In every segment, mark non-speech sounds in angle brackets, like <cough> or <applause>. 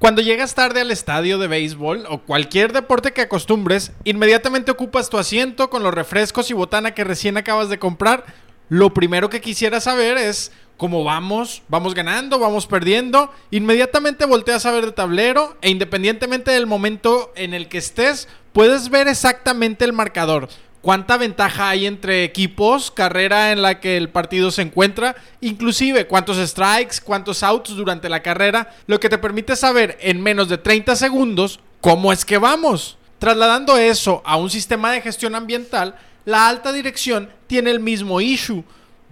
Cuando llegas tarde al estadio de béisbol o cualquier deporte que acostumbres, inmediatamente ocupas tu asiento con los refrescos y botana que recién acabas de comprar. Lo primero que quisiera saber es cómo vamos, vamos ganando, vamos perdiendo. Inmediatamente volteas a ver el tablero e independientemente del momento en el que estés, puedes ver exactamente el marcador cuánta ventaja hay entre equipos, carrera en la que el partido se encuentra, inclusive cuántos strikes, cuántos outs durante la carrera, lo que te permite saber en menos de 30 segundos cómo es que vamos. Trasladando eso a un sistema de gestión ambiental, la alta dirección tiene el mismo issue.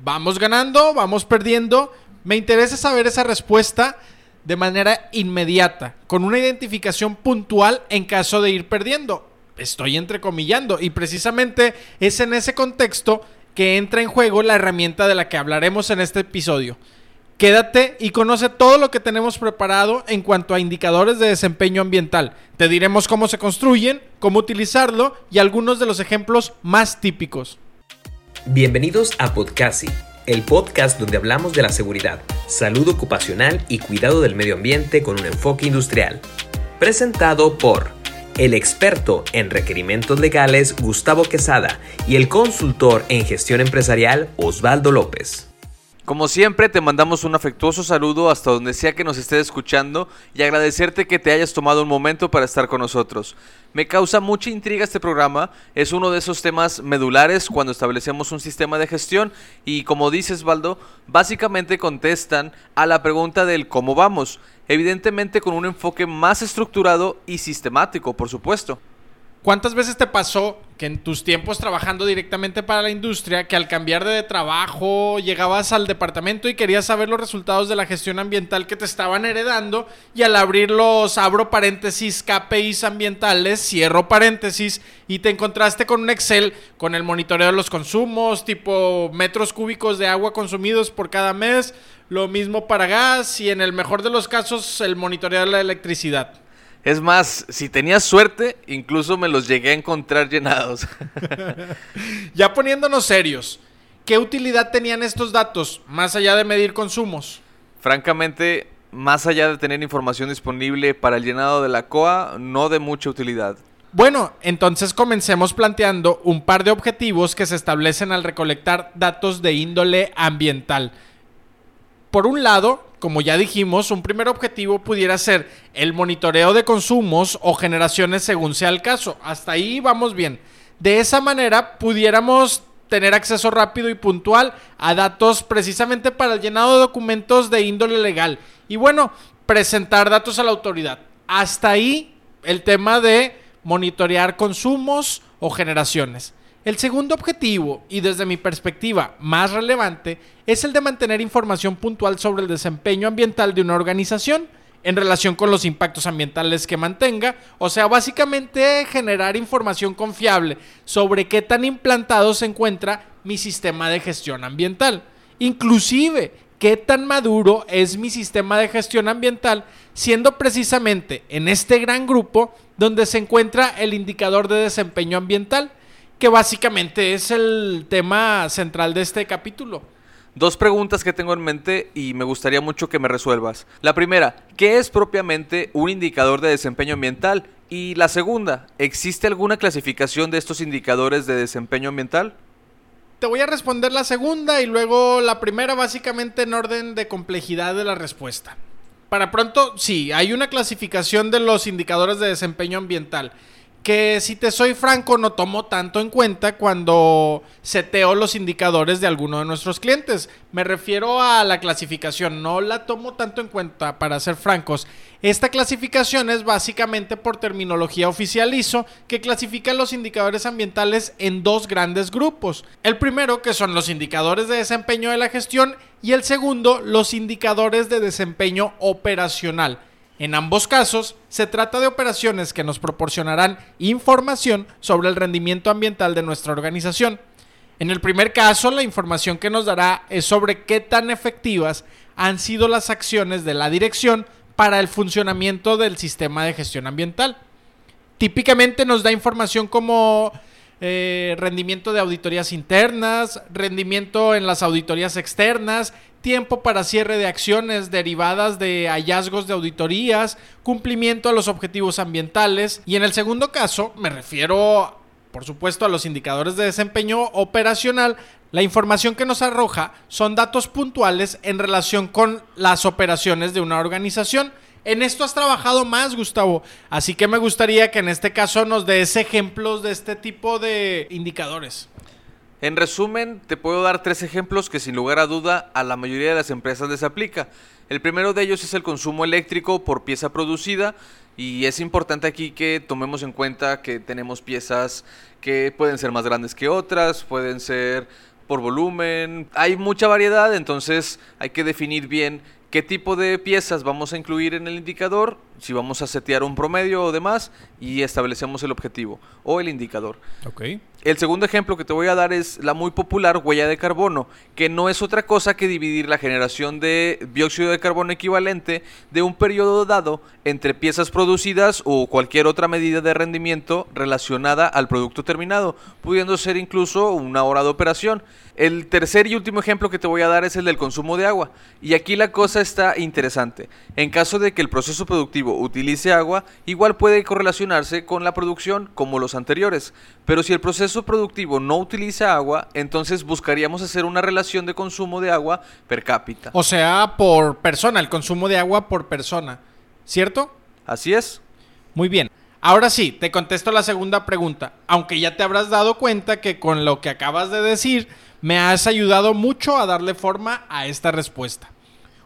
Vamos ganando, vamos perdiendo. Me interesa saber esa respuesta de manera inmediata, con una identificación puntual en caso de ir perdiendo estoy entrecomillando. Y precisamente es en ese contexto que entra en juego la herramienta de la que hablaremos en este episodio. Quédate y conoce todo lo que tenemos preparado en cuanto a indicadores de desempeño ambiental. Te diremos cómo se construyen, cómo utilizarlo y algunos de los ejemplos más típicos. Bienvenidos a Podcasi, el podcast donde hablamos de la seguridad, salud ocupacional y cuidado del medio ambiente con un enfoque industrial. Presentado por el experto en requerimientos legales Gustavo Quesada y el consultor en gestión empresarial Osvaldo López. Como siempre, te mandamos un afectuoso saludo hasta donde sea que nos estés escuchando y agradecerte que te hayas tomado un momento para estar con nosotros. Me causa mucha intriga este programa, es uno de esos temas medulares cuando establecemos un sistema de gestión y como dices, Valdo, básicamente contestan a la pregunta del cómo vamos, evidentemente con un enfoque más estructurado y sistemático, por supuesto. ¿Cuántas veces te pasó que en tus tiempos trabajando directamente para la industria, que al cambiar de trabajo llegabas al departamento y querías saber los resultados de la gestión ambiental que te estaban heredando y al abrirlos abro paréntesis KPIs ambientales, cierro paréntesis y te encontraste con un Excel con el monitoreo de los consumos, tipo metros cúbicos de agua consumidos por cada mes, lo mismo para gas y en el mejor de los casos el monitoreo de la electricidad? Es más, si tenías suerte, incluso me los llegué a encontrar llenados. <laughs> ya poniéndonos serios, ¿qué utilidad tenían estos datos más allá de medir consumos? Francamente, más allá de tener información disponible para el llenado de la COA, no de mucha utilidad. Bueno, entonces comencemos planteando un par de objetivos que se establecen al recolectar datos de índole ambiental. Por un lado, como ya dijimos, un primer objetivo pudiera ser el monitoreo de consumos o generaciones según sea el caso. Hasta ahí vamos bien. De esa manera pudiéramos tener acceso rápido y puntual a datos precisamente para el llenado de documentos de índole legal. Y bueno, presentar datos a la autoridad. Hasta ahí el tema de monitorear consumos o generaciones. El segundo objetivo, y desde mi perspectiva más relevante, es el de mantener información puntual sobre el desempeño ambiental de una organización en relación con los impactos ambientales que mantenga, o sea, básicamente generar información confiable sobre qué tan implantado se encuentra mi sistema de gestión ambiental. Inclusive, qué tan maduro es mi sistema de gestión ambiental, siendo precisamente en este gran grupo donde se encuentra el indicador de desempeño ambiental que básicamente es el tema central de este capítulo. Dos preguntas que tengo en mente y me gustaría mucho que me resuelvas. La primera, ¿qué es propiamente un indicador de desempeño ambiental? Y la segunda, ¿existe alguna clasificación de estos indicadores de desempeño ambiental? Te voy a responder la segunda y luego la primera básicamente en orden de complejidad de la respuesta. Para pronto, sí, hay una clasificación de los indicadores de desempeño ambiental que si te soy franco no tomo tanto en cuenta cuando seteo los indicadores de alguno de nuestros clientes. Me refiero a la clasificación, no la tomo tanto en cuenta para ser francos. Esta clasificación es básicamente por terminología oficial ISO que clasifica los indicadores ambientales en dos grandes grupos. El primero que son los indicadores de desempeño de la gestión y el segundo los indicadores de desempeño operacional. En ambos casos, se trata de operaciones que nos proporcionarán información sobre el rendimiento ambiental de nuestra organización. En el primer caso, la información que nos dará es sobre qué tan efectivas han sido las acciones de la dirección para el funcionamiento del sistema de gestión ambiental. Típicamente nos da información como eh, rendimiento de auditorías internas, rendimiento en las auditorías externas, tiempo para cierre de acciones derivadas de hallazgos de auditorías, cumplimiento a los objetivos ambientales y en el segundo caso me refiero por supuesto a los indicadores de desempeño operacional, la información que nos arroja son datos puntuales en relación con las operaciones de una organización. En esto has trabajado más, Gustavo. Así que me gustaría que en este caso nos des ejemplos de este tipo de indicadores. En resumen, te puedo dar tres ejemplos que sin lugar a duda a la mayoría de las empresas les aplica. El primero de ellos es el consumo eléctrico por pieza producida y es importante aquí que tomemos en cuenta que tenemos piezas que pueden ser más grandes que otras, pueden ser por volumen, hay mucha variedad, entonces hay que definir bien qué tipo de piezas vamos a incluir en el indicador, si vamos a setear un promedio o demás, y establecemos el objetivo o el indicador. Okay. El segundo ejemplo que te voy a dar es la muy popular huella de carbono, que no es otra cosa que dividir la generación de dióxido de carbono equivalente de un periodo dado entre piezas producidas o cualquier otra medida de rendimiento relacionada al producto terminado, pudiendo ser incluso una hora de operación. El tercer y último ejemplo que te voy a dar es el del consumo de agua. Y aquí la cosa está interesante. En caso de que el proceso productivo utilice agua, igual puede correlacionarse con la producción como los anteriores. Pero si el proceso productivo no utiliza agua, entonces buscaríamos hacer una relación de consumo de agua per cápita. O sea, por persona, el consumo de agua por persona. ¿Cierto? Así es. Muy bien. Ahora sí, te contesto la segunda pregunta. Aunque ya te habrás dado cuenta que con lo que acabas de decir, me has ayudado mucho a darle forma a esta respuesta.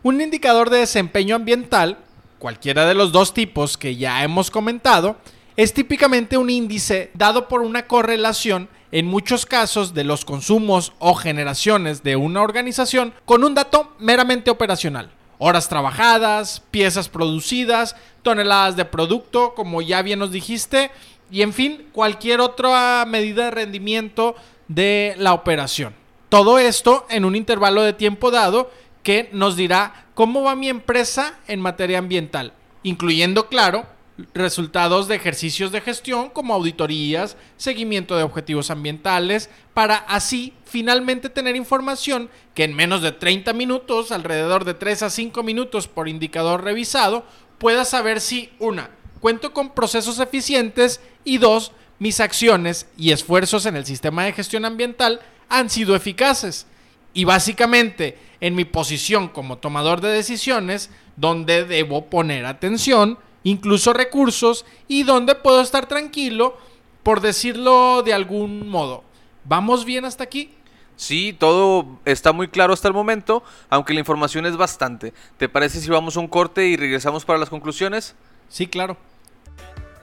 Un indicador de desempeño ambiental, cualquiera de los dos tipos que ya hemos comentado, es típicamente un índice dado por una correlación en muchos casos de los consumos o generaciones de una organización con un dato meramente operacional. Horas trabajadas, piezas producidas, toneladas de producto, como ya bien nos dijiste, y en fin, cualquier otra medida de rendimiento de la operación. Todo esto en un intervalo de tiempo dado que nos dirá cómo va mi empresa en materia ambiental, incluyendo, claro, resultados de ejercicios de gestión como auditorías, seguimiento de objetivos ambientales, para así finalmente tener información que en menos de 30 minutos, alrededor de 3 a 5 minutos por indicador revisado, pueda saber si, una, cuento con procesos eficientes y dos, mis acciones y esfuerzos en el sistema de gestión ambiental han sido eficaces. Y básicamente, en mi posición como tomador de decisiones, donde debo poner atención, incluso recursos, y donde puedo estar tranquilo, por decirlo de algún modo. ¿Vamos bien hasta aquí? Sí, todo está muy claro hasta el momento, aunque la información es bastante. ¿Te parece si vamos a un corte y regresamos para las conclusiones? Sí, claro.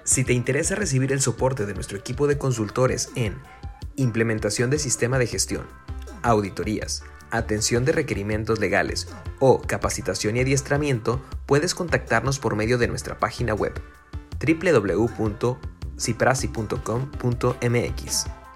Si te interesa recibir el soporte de nuestro equipo de consultores en implementación de sistema de gestión, auditorías, atención de requerimientos legales o capacitación y adiestramiento, puedes contactarnos por medio de nuestra página web www.ciprasi.com.mx.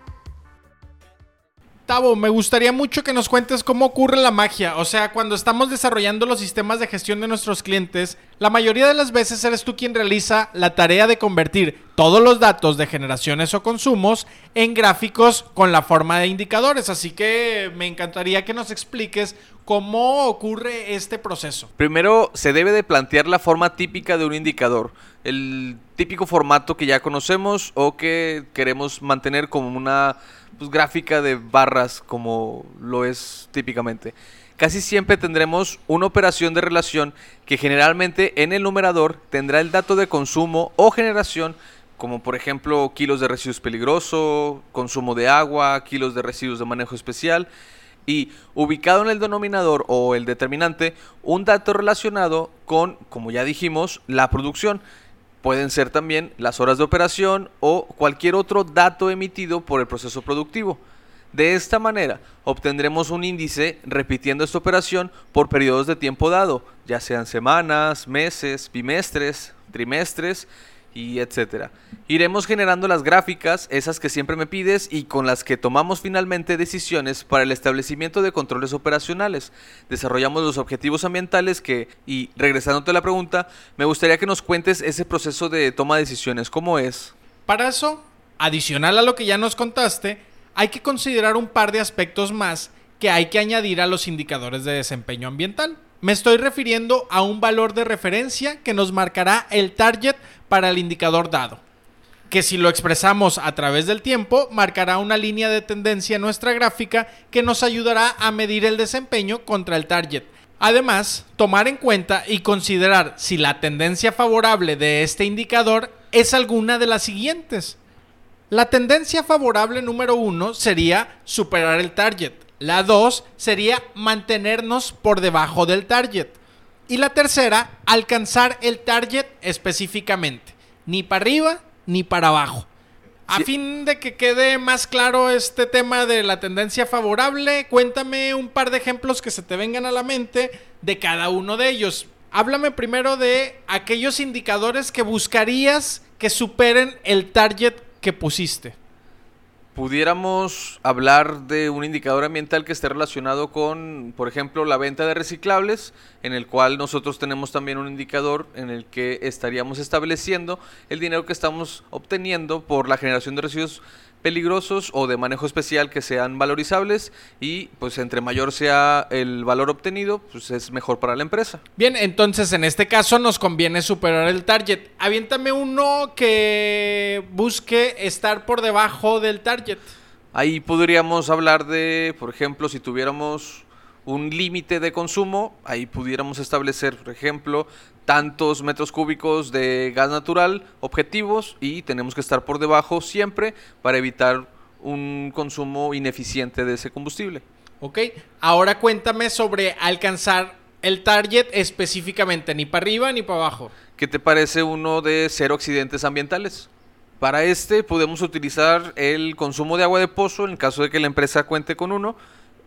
Tavo, me gustaría mucho que nos cuentes cómo ocurre la magia. O sea, cuando estamos desarrollando los sistemas de gestión de nuestros clientes, la mayoría de las veces eres tú quien realiza la tarea de convertir todos los datos de generaciones o consumos en gráficos con la forma de indicadores. Así que me encantaría que nos expliques cómo ocurre este proceso. Primero, se debe de plantear la forma típica de un indicador. El típico formato que ya conocemos o que queremos mantener como una pues, gráfica de barras como lo es típicamente. Casi siempre tendremos una operación de relación que generalmente en el numerador tendrá el dato de consumo o generación como por ejemplo kilos de residuos peligrosos, consumo de agua, kilos de residuos de manejo especial y ubicado en el denominador o el determinante un dato relacionado con, como ya dijimos, la producción. Pueden ser también las horas de operación o cualquier otro dato emitido por el proceso productivo. De esta manera obtendremos un índice repitiendo esta operación por periodos de tiempo dado, ya sean semanas, meses, bimestres, trimestres y etcétera. Iremos generando las gráficas, esas que siempre me pides y con las que tomamos finalmente decisiones para el establecimiento de controles operacionales. Desarrollamos los objetivos ambientales que, y regresándote a la pregunta, me gustaría que nos cuentes ese proceso de toma de decisiones, ¿cómo es? Para eso, adicional a lo que ya nos contaste, hay que considerar un par de aspectos más que hay que añadir a los indicadores de desempeño ambiental. Me estoy refiriendo a un valor de referencia que nos marcará el target para el indicador dado, que si lo expresamos a través del tiempo, marcará una línea de tendencia en nuestra gráfica que nos ayudará a medir el desempeño contra el target. Además, tomar en cuenta y considerar si la tendencia favorable de este indicador es alguna de las siguientes. La tendencia favorable número uno sería superar el target. La dos sería mantenernos por debajo del target. Y la tercera, alcanzar el target específicamente. Ni para arriba ni para abajo. A fin de que quede más claro este tema de la tendencia favorable, cuéntame un par de ejemplos que se te vengan a la mente de cada uno de ellos. Háblame primero de aquellos indicadores que buscarías que superen el target que pusiste. Pudiéramos hablar de un indicador ambiental que esté relacionado con, por ejemplo, la venta de reciclables, en el cual nosotros tenemos también un indicador en el que estaríamos estableciendo el dinero que estamos obteniendo por la generación de residuos peligrosos o de manejo especial que sean valorizables y pues entre mayor sea el valor obtenido, pues es mejor para la empresa. Bien, entonces en este caso nos conviene superar el target. Aviéntame uno que busque estar por debajo del target. Ahí podríamos hablar de, por ejemplo, si tuviéramos un límite de consumo, ahí pudiéramos establecer, por ejemplo, tantos metros cúbicos de gas natural objetivos y tenemos que estar por debajo siempre para evitar un consumo ineficiente de ese combustible. Ok, ahora cuéntame sobre alcanzar el target específicamente, ni para arriba ni para abajo. ¿Qué te parece uno de cero accidentes ambientales? Para este podemos utilizar el consumo de agua de pozo en caso de que la empresa cuente con uno.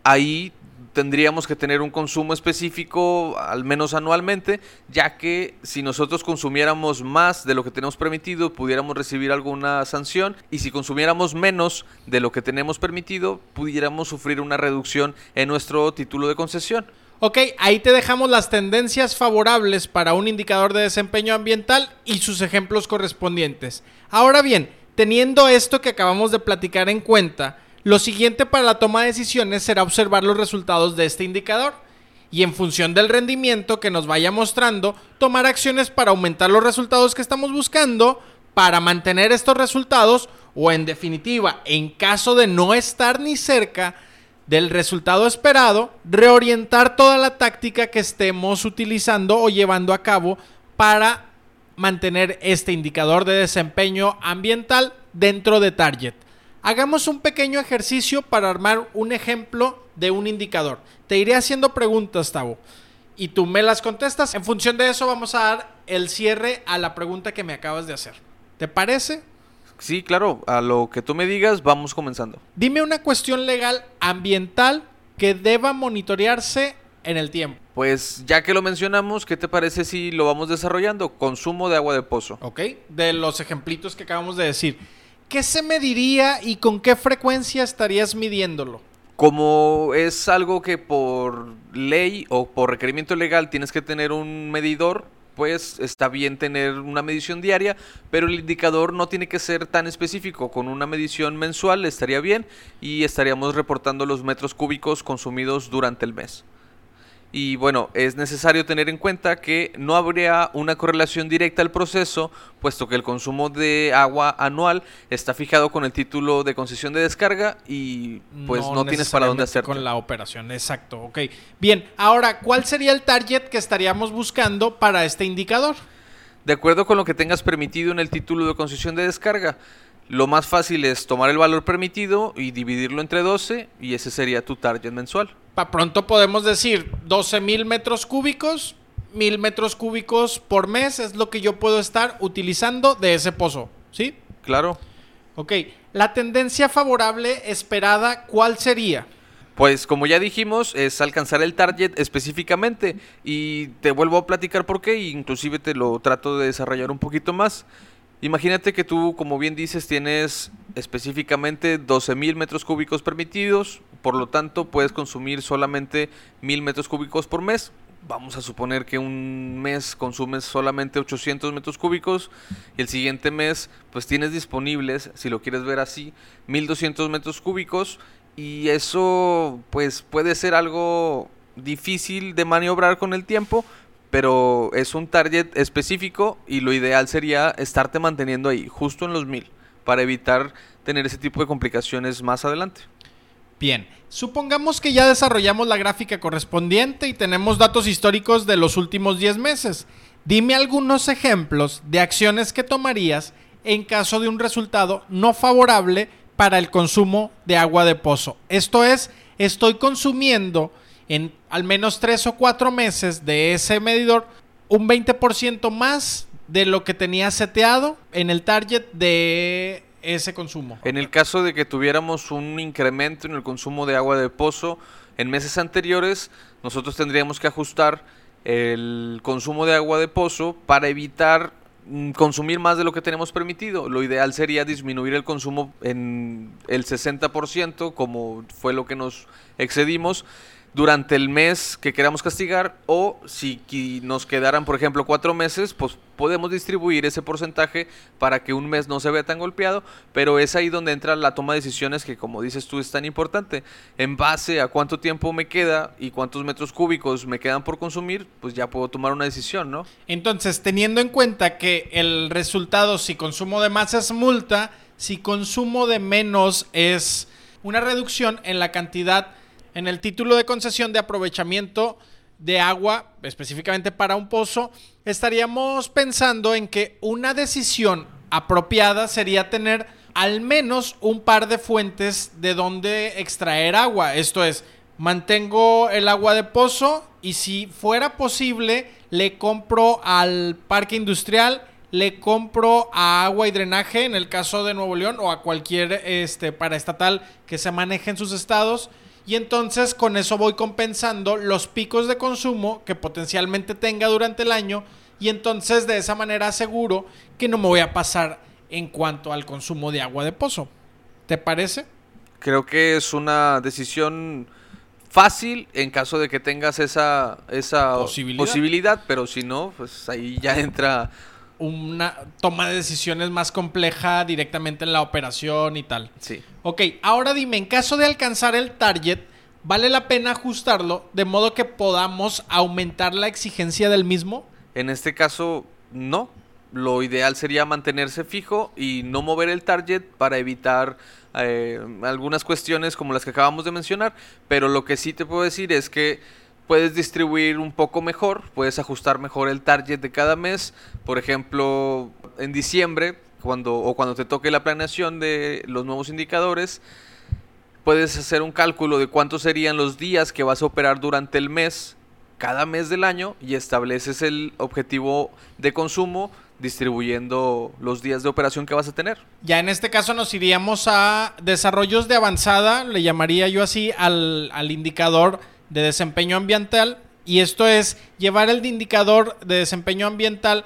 Ahí tendríamos que tener un consumo específico, al menos anualmente, ya que si nosotros consumiéramos más de lo que tenemos permitido, pudiéramos recibir alguna sanción, y si consumiéramos menos de lo que tenemos permitido, pudiéramos sufrir una reducción en nuestro título de concesión. Ok, ahí te dejamos las tendencias favorables para un indicador de desempeño ambiental y sus ejemplos correspondientes. Ahora bien, teniendo esto que acabamos de platicar en cuenta, lo siguiente para la toma de decisiones será observar los resultados de este indicador y en función del rendimiento que nos vaya mostrando, tomar acciones para aumentar los resultados que estamos buscando, para mantener estos resultados o en definitiva, en caso de no estar ni cerca del resultado esperado, reorientar toda la táctica que estemos utilizando o llevando a cabo para mantener este indicador de desempeño ambiental dentro de Target. Hagamos un pequeño ejercicio para armar un ejemplo de un indicador. Te iré haciendo preguntas, Tavo. Y tú me las contestas. En función de eso vamos a dar el cierre a la pregunta que me acabas de hacer. ¿Te parece? Sí, claro. A lo que tú me digas, vamos comenzando. Dime una cuestión legal ambiental que deba monitorearse en el tiempo. Pues ya que lo mencionamos, ¿qué te parece si lo vamos desarrollando? Consumo de agua de pozo. Ok, de los ejemplitos que acabamos de decir. ¿Qué se mediría y con qué frecuencia estarías midiéndolo? Como es algo que por ley o por requerimiento legal tienes que tener un medidor, pues está bien tener una medición diaria, pero el indicador no tiene que ser tan específico. Con una medición mensual estaría bien y estaríamos reportando los metros cúbicos consumidos durante el mes. Y bueno, es necesario tener en cuenta que no habría una correlación directa al proceso, puesto que el consumo de agua anual está fijado con el título de concesión de descarga y pues no, tienes para dónde hacer. Con la operación, exacto, ok. Bien, ahora, ¿cuál sería el target que estaríamos buscando para este indicador? De acuerdo con lo que tengas permitido en el título de concesión de descarga. Lo más fácil es tomar el valor permitido y dividirlo entre 12 y ese sería tu target mensual. Para pronto podemos decir 12 mil metros cúbicos, mil metros cúbicos por mes es lo que yo puedo estar utilizando de ese pozo, ¿sí? Claro. Ok, la tendencia favorable esperada, ¿cuál sería? Pues como ya dijimos, es alcanzar el target específicamente y te vuelvo a platicar por qué, inclusive te lo trato de desarrollar un poquito más. Imagínate que tú, como bien dices, tienes específicamente 12.000 metros cúbicos permitidos, por lo tanto puedes consumir solamente 1.000 metros cúbicos por mes. Vamos a suponer que un mes consumes solamente 800 metros cúbicos y el siguiente mes pues tienes disponibles, si lo quieres ver así, 1.200 metros cúbicos y eso pues puede ser algo difícil de maniobrar con el tiempo, pero es un target específico y lo ideal sería estarte manteniendo ahí, justo en los mil, para evitar tener ese tipo de complicaciones más adelante. Bien, supongamos que ya desarrollamos la gráfica correspondiente y tenemos datos históricos de los últimos 10 meses. Dime algunos ejemplos de acciones que tomarías en caso de un resultado no favorable para el consumo de agua de pozo. Esto es, estoy consumiendo en al menos tres o cuatro meses de ese medidor un 20% más de lo que tenía seteado en el target de ese consumo. En el caso de que tuviéramos un incremento en el consumo de agua de pozo en meses anteriores, nosotros tendríamos que ajustar el consumo de agua de pozo para evitar mm, consumir más de lo que tenemos permitido. Lo ideal sería disminuir el consumo en el 60%, como fue lo que nos excedimos durante el mes que queramos castigar o si nos quedaran, por ejemplo, cuatro meses, pues podemos distribuir ese porcentaje para que un mes no se vea tan golpeado, pero es ahí donde entra la toma de decisiones que, como dices tú, es tan importante. En base a cuánto tiempo me queda y cuántos metros cúbicos me quedan por consumir, pues ya puedo tomar una decisión, ¿no? Entonces, teniendo en cuenta que el resultado, si consumo de más es multa, si consumo de menos es una reducción en la cantidad en el título de concesión de aprovechamiento de agua, específicamente para un pozo, estaríamos pensando en que una decisión apropiada sería tener al menos un par de fuentes de donde extraer agua. Esto es, mantengo el agua de pozo y si fuera posible, le compro al parque industrial, le compro a agua y drenaje en el caso de Nuevo León o a cualquier este paraestatal que se maneje en sus estados y entonces con eso voy compensando los picos de consumo que potencialmente tenga durante el año y entonces de esa manera aseguro que no me voy a pasar en cuanto al consumo de agua de pozo. ¿Te parece? Creo que es una decisión fácil en caso de que tengas esa, esa posibilidad. posibilidad, pero si no, pues ahí ya entra una toma de decisiones más compleja directamente en la operación y tal. Sí. Ok, ahora dime, en caso de alcanzar el target, ¿vale la pena ajustarlo de modo que podamos aumentar la exigencia del mismo? En este caso, no. Lo ideal sería mantenerse fijo y no mover el target para evitar eh, algunas cuestiones como las que acabamos de mencionar. Pero lo que sí te puedo decir es que puedes distribuir un poco mejor, puedes ajustar mejor el target de cada mes. Por ejemplo, en diciembre, cuando, o cuando te toque la planeación de los nuevos indicadores, puedes hacer un cálculo de cuántos serían los días que vas a operar durante el mes, cada mes del año, y estableces el objetivo de consumo distribuyendo los días de operación que vas a tener. Ya en este caso nos iríamos a desarrollos de avanzada, le llamaría yo así al, al indicador de desempeño ambiental y esto es llevar el indicador de desempeño ambiental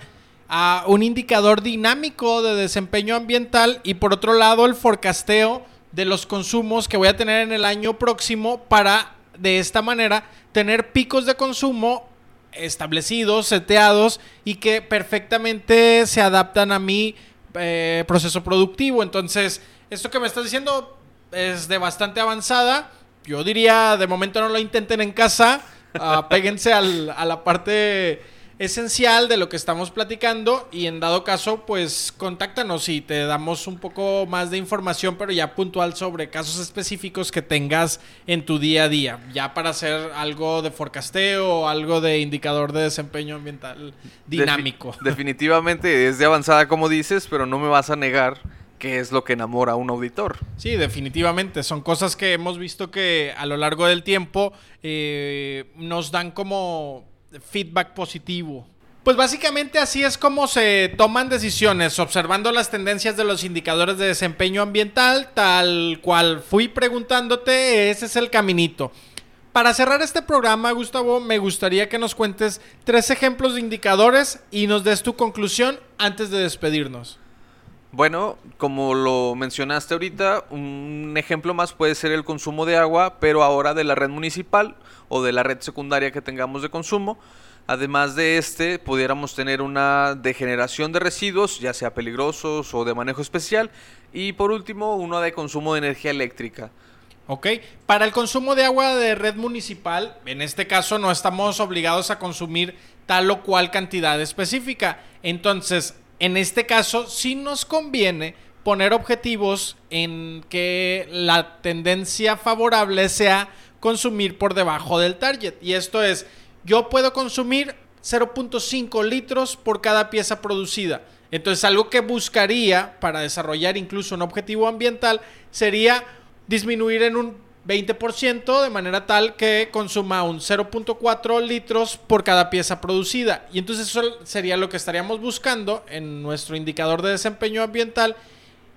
a un indicador dinámico de desempeño ambiental y por otro lado el forecasteo de los consumos que voy a tener en el año próximo para de esta manera tener picos de consumo establecidos, seteados y que perfectamente se adaptan a mi eh, proceso productivo. Entonces, esto que me estás diciendo es de bastante avanzada yo diría, de momento no lo intenten en casa, <laughs> péguense a la parte esencial de lo que estamos platicando y en dado caso, pues contáctanos y te damos un poco más de información, pero ya puntual sobre casos específicos que tengas en tu día a día, ya para hacer algo de forecasteo o algo de indicador de desempeño ambiental dinámico. <laughs> definitivamente es de avanzada como dices, pero no me vas a negar qué es lo que enamora a un auditor. Sí, definitivamente. Son cosas que hemos visto que a lo largo del tiempo eh, nos dan como feedback positivo. Pues básicamente así es como se toman decisiones, observando las tendencias de los indicadores de desempeño ambiental, tal cual fui preguntándote, ese es el caminito. Para cerrar este programa, Gustavo, me gustaría que nos cuentes tres ejemplos de indicadores y nos des tu conclusión antes de despedirnos. Bueno, como lo mencionaste ahorita, un ejemplo más puede ser el consumo de agua, pero ahora de la red municipal o de la red secundaria que tengamos de consumo. Además de este, pudiéramos tener una degeneración de residuos, ya sea peligrosos o de manejo especial. Y por último, uno de consumo de energía eléctrica. ¿ok? Para el consumo de agua de red municipal, en este caso no estamos obligados a consumir tal o cual cantidad específica. Entonces, en este caso, sí nos conviene poner objetivos en que la tendencia favorable sea consumir por debajo del target. Y esto es, yo puedo consumir 0.5 litros por cada pieza producida. Entonces, algo que buscaría para desarrollar incluso un objetivo ambiental sería disminuir en un 20% de manera tal que consuma un 0.4 litros por cada pieza producida. Y entonces eso sería lo que estaríamos buscando en nuestro indicador de desempeño ambiental.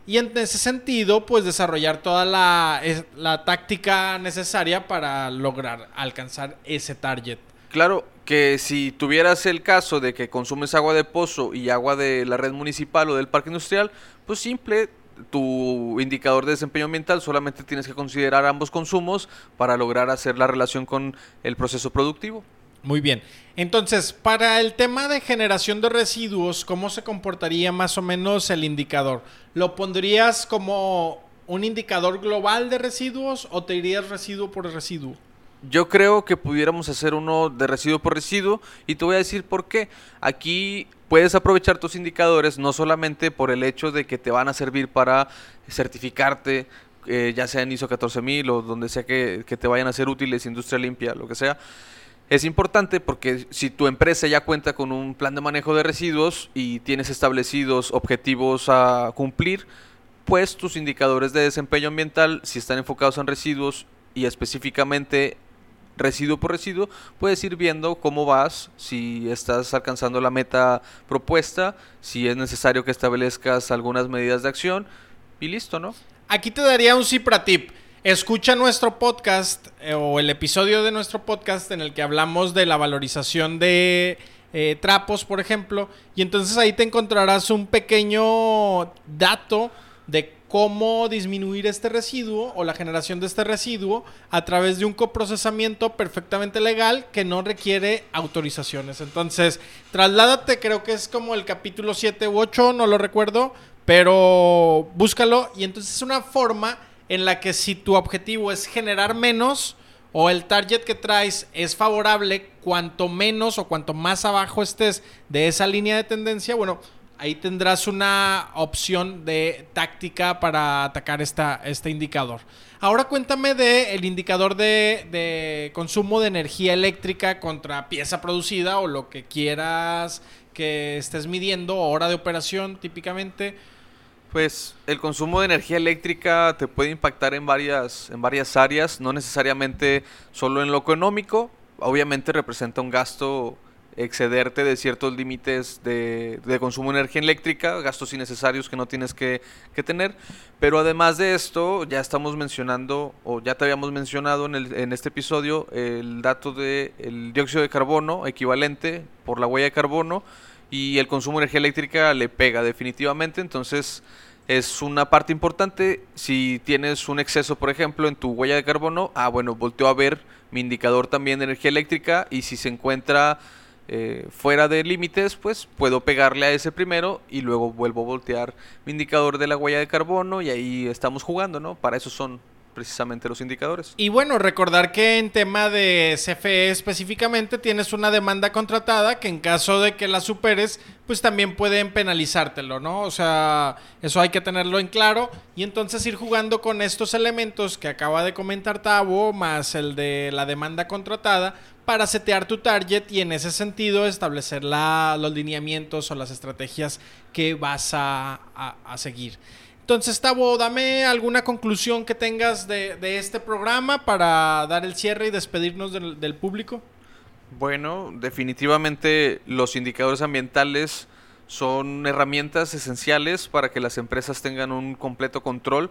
Y en ese sentido, pues desarrollar toda la, la táctica necesaria para lograr alcanzar ese target. Claro que si tuvieras el caso de que consumes agua de pozo y agua de la red municipal o del parque industrial, pues simple, tu indicador de desempeño ambiental solamente tienes que considerar ambos consumos para lograr hacer la relación con el proceso productivo. Muy bien. Entonces, para el tema de generación de residuos, ¿cómo se comportaría más o menos el indicador? ¿Lo pondrías como un indicador global de residuos o te irías residuo por residuo? Yo creo que pudiéramos hacer uno de residuo por residuo y te voy a decir por qué. Aquí puedes aprovechar tus indicadores no solamente por el hecho de que te van a servir para certificarte, eh, ya sea en ISO 14000 o donde sea que, que te vayan a ser útiles, industria limpia, lo que sea. Es importante porque si tu empresa ya cuenta con un plan de manejo de residuos y tienes establecidos objetivos a cumplir, pues tus indicadores de desempeño ambiental, si están enfocados en residuos y específicamente residuo por residuo, puedes ir viendo cómo vas, si estás alcanzando la meta propuesta, si es necesario que establezcas algunas medidas de acción y listo, ¿no? Aquí te daría un cipra tip. Escucha nuestro podcast eh, o el episodio de nuestro podcast en el que hablamos de la valorización de eh, trapos, por ejemplo, y entonces ahí te encontrarás un pequeño dato de cómo disminuir este residuo o la generación de este residuo a través de un coprocesamiento perfectamente legal que no requiere autorizaciones. Entonces, trasládate, creo que es como el capítulo 7 u 8, no lo recuerdo, pero búscalo y entonces es una forma en la que si tu objetivo es generar menos o el target que traes es favorable, cuanto menos o cuanto más abajo estés de esa línea de tendencia, bueno, ahí tendrás una opción de táctica para atacar esta, este indicador. Ahora cuéntame del el indicador de, de, consumo de energía eléctrica contra pieza producida o lo que quieras que estés midiendo, hora de operación típicamente. Pues el consumo de energía eléctrica te puede impactar en varias, en varias áreas, no necesariamente solo en lo económico, obviamente representa un gasto excederte de ciertos límites de, consumo de energía eléctrica, gastos innecesarios que no tienes que, tener. Pero además de esto, ya estamos mencionando, o ya te habíamos mencionado en, el, en este episodio, el dato del el dióxido de carbono equivalente por la huella de carbono y el consumo de energía eléctrica le pega definitivamente. Entonces es una parte importante. Si tienes un exceso, por ejemplo, en tu huella de carbono, ah, bueno, volteo a ver mi indicador también de energía eléctrica y si se encuentra eh, fuera de límites, pues puedo pegarle a ese primero y luego vuelvo a voltear mi indicador de la huella de carbono y ahí estamos jugando, ¿no? Para eso son precisamente los indicadores. Y bueno, recordar que en tema de CFE específicamente tienes una demanda contratada que en caso de que la superes, pues también pueden penalizártelo, ¿no? O sea, eso hay que tenerlo en claro y entonces ir jugando con estos elementos que acaba de comentar Tavo, más el de la demanda contratada, para setear tu target y en ese sentido establecer los lineamientos o las estrategias que vas a, seguir. Entonces, Tavo, dame alguna conclusión que tengas de, este programa para dar el cierre y despedirnos del, del público. Bueno, definitivamente los indicadores ambientales son herramientas esenciales para que las empresas tengan un completo control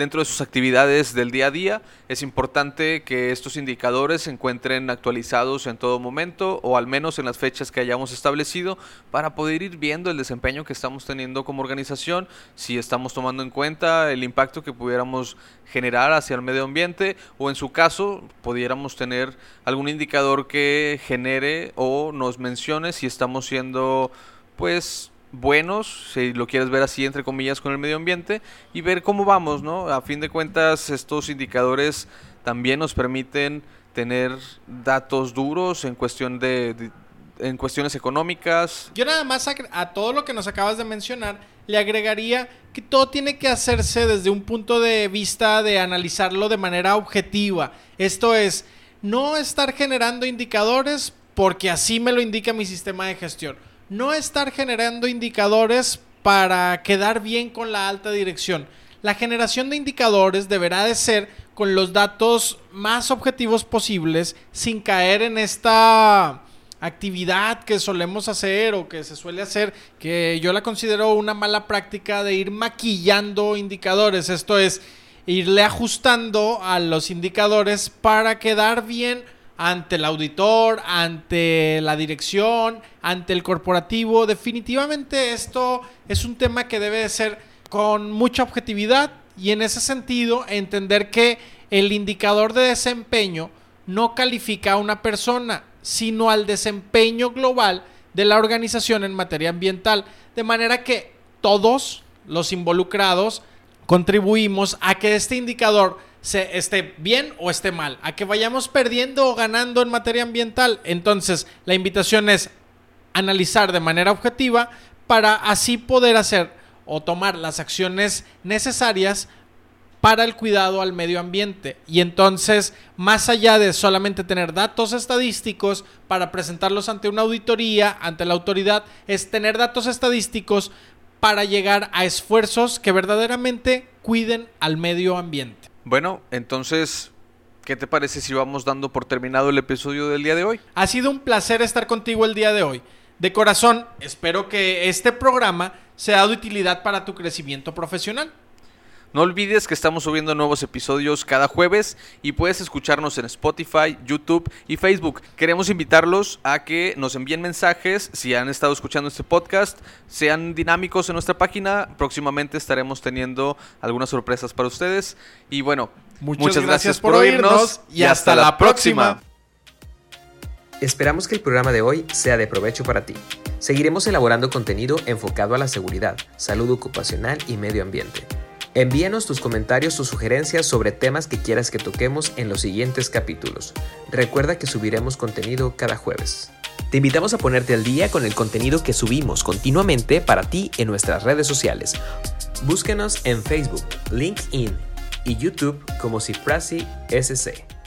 dentro de sus actividades del día a día. Es importante que estos indicadores se encuentren actualizados en todo momento o al menos en las fechas que hayamos establecido para poder ir viendo el desempeño que estamos teniendo como organización, si estamos tomando en cuenta el impacto que pudiéramos generar hacia el medio ambiente o en su caso pudiéramos tener algún indicador que genere o nos mencione si estamos siendo pues buenos, si lo quieres ver así entre comillas con el medio ambiente y ver cómo vamos, ¿no? A fin de cuentas estos indicadores también nos permiten tener datos duros en cuestión de, en cuestiones económicas. Yo nada más a, a, todo lo que nos acabas de mencionar le agregaría que todo tiene que hacerse desde un punto de vista de analizarlo de manera objetiva. Esto es, no estar generando indicadores porque así me lo indica mi sistema de gestión. No estar generando indicadores para quedar bien con la alta dirección. La generación de indicadores deberá de ser con los datos más objetivos posibles sin caer en esta actividad que solemos hacer o que se suele hacer, que yo la considero una mala práctica de ir maquillando indicadores. Esto es, irle ajustando a los indicadores para quedar bien ante el auditor, ante la dirección, ante el corporativo. Definitivamente esto es un tema que debe de ser con mucha objetividad y en ese sentido entender que el indicador de desempeño no califica a una persona, sino al desempeño global de la organización en materia ambiental. De manera que todos los involucrados contribuimos a que este indicador se esté bien o esté mal, a que vayamos perdiendo o ganando en materia ambiental. Entonces, la invitación es analizar de manera objetiva para así poder hacer o tomar las acciones necesarias para el cuidado al medio ambiente. Y entonces, más allá de solamente tener datos estadísticos para presentarlos ante una auditoría, ante la autoridad, es tener datos estadísticos para llegar a esfuerzos que verdaderamente cuiden al medio ambiente. Bueno, entonces, ¿qué te parece si vamos dando por terminado el episodio del día de hoy? Ha sido un placer estar contigo el día de hoy. De corazón, espero que este programa sea de utilidad para tu crecimiento profesional. No olvides que estamos subiendo nuevos episodios cada jueves y puedes escucharnos en Spotify, YouTube y Facebook. Queremos invitarlos a que nos envíen mensajes si han estado escuchando este podcast, sean dinámicos en nuestra página. Próximamente estaremos teniendo algunas sorpresas para ustedes. Y bueno, muchas, gracias, por oírnos y hasta la próxima. Esperamos que el programa de hoy sea de provecho para ti. Seguiremos elaborando contenido enfocado a la seguridad, salud ocupacional y medio ambiente. Envíanos tus comentarios o sugerencias sobre temas que quieras que toquemos en los siguientes capítulos. Recuerda que subiremos contenido cada jueves. Te invitamos a ponerte al día con el contenido que subimos continuamente para ti en nuestras redes sociales. Búsquenos en Facebook, LinkedIn y YouTube como Ciprasi SC.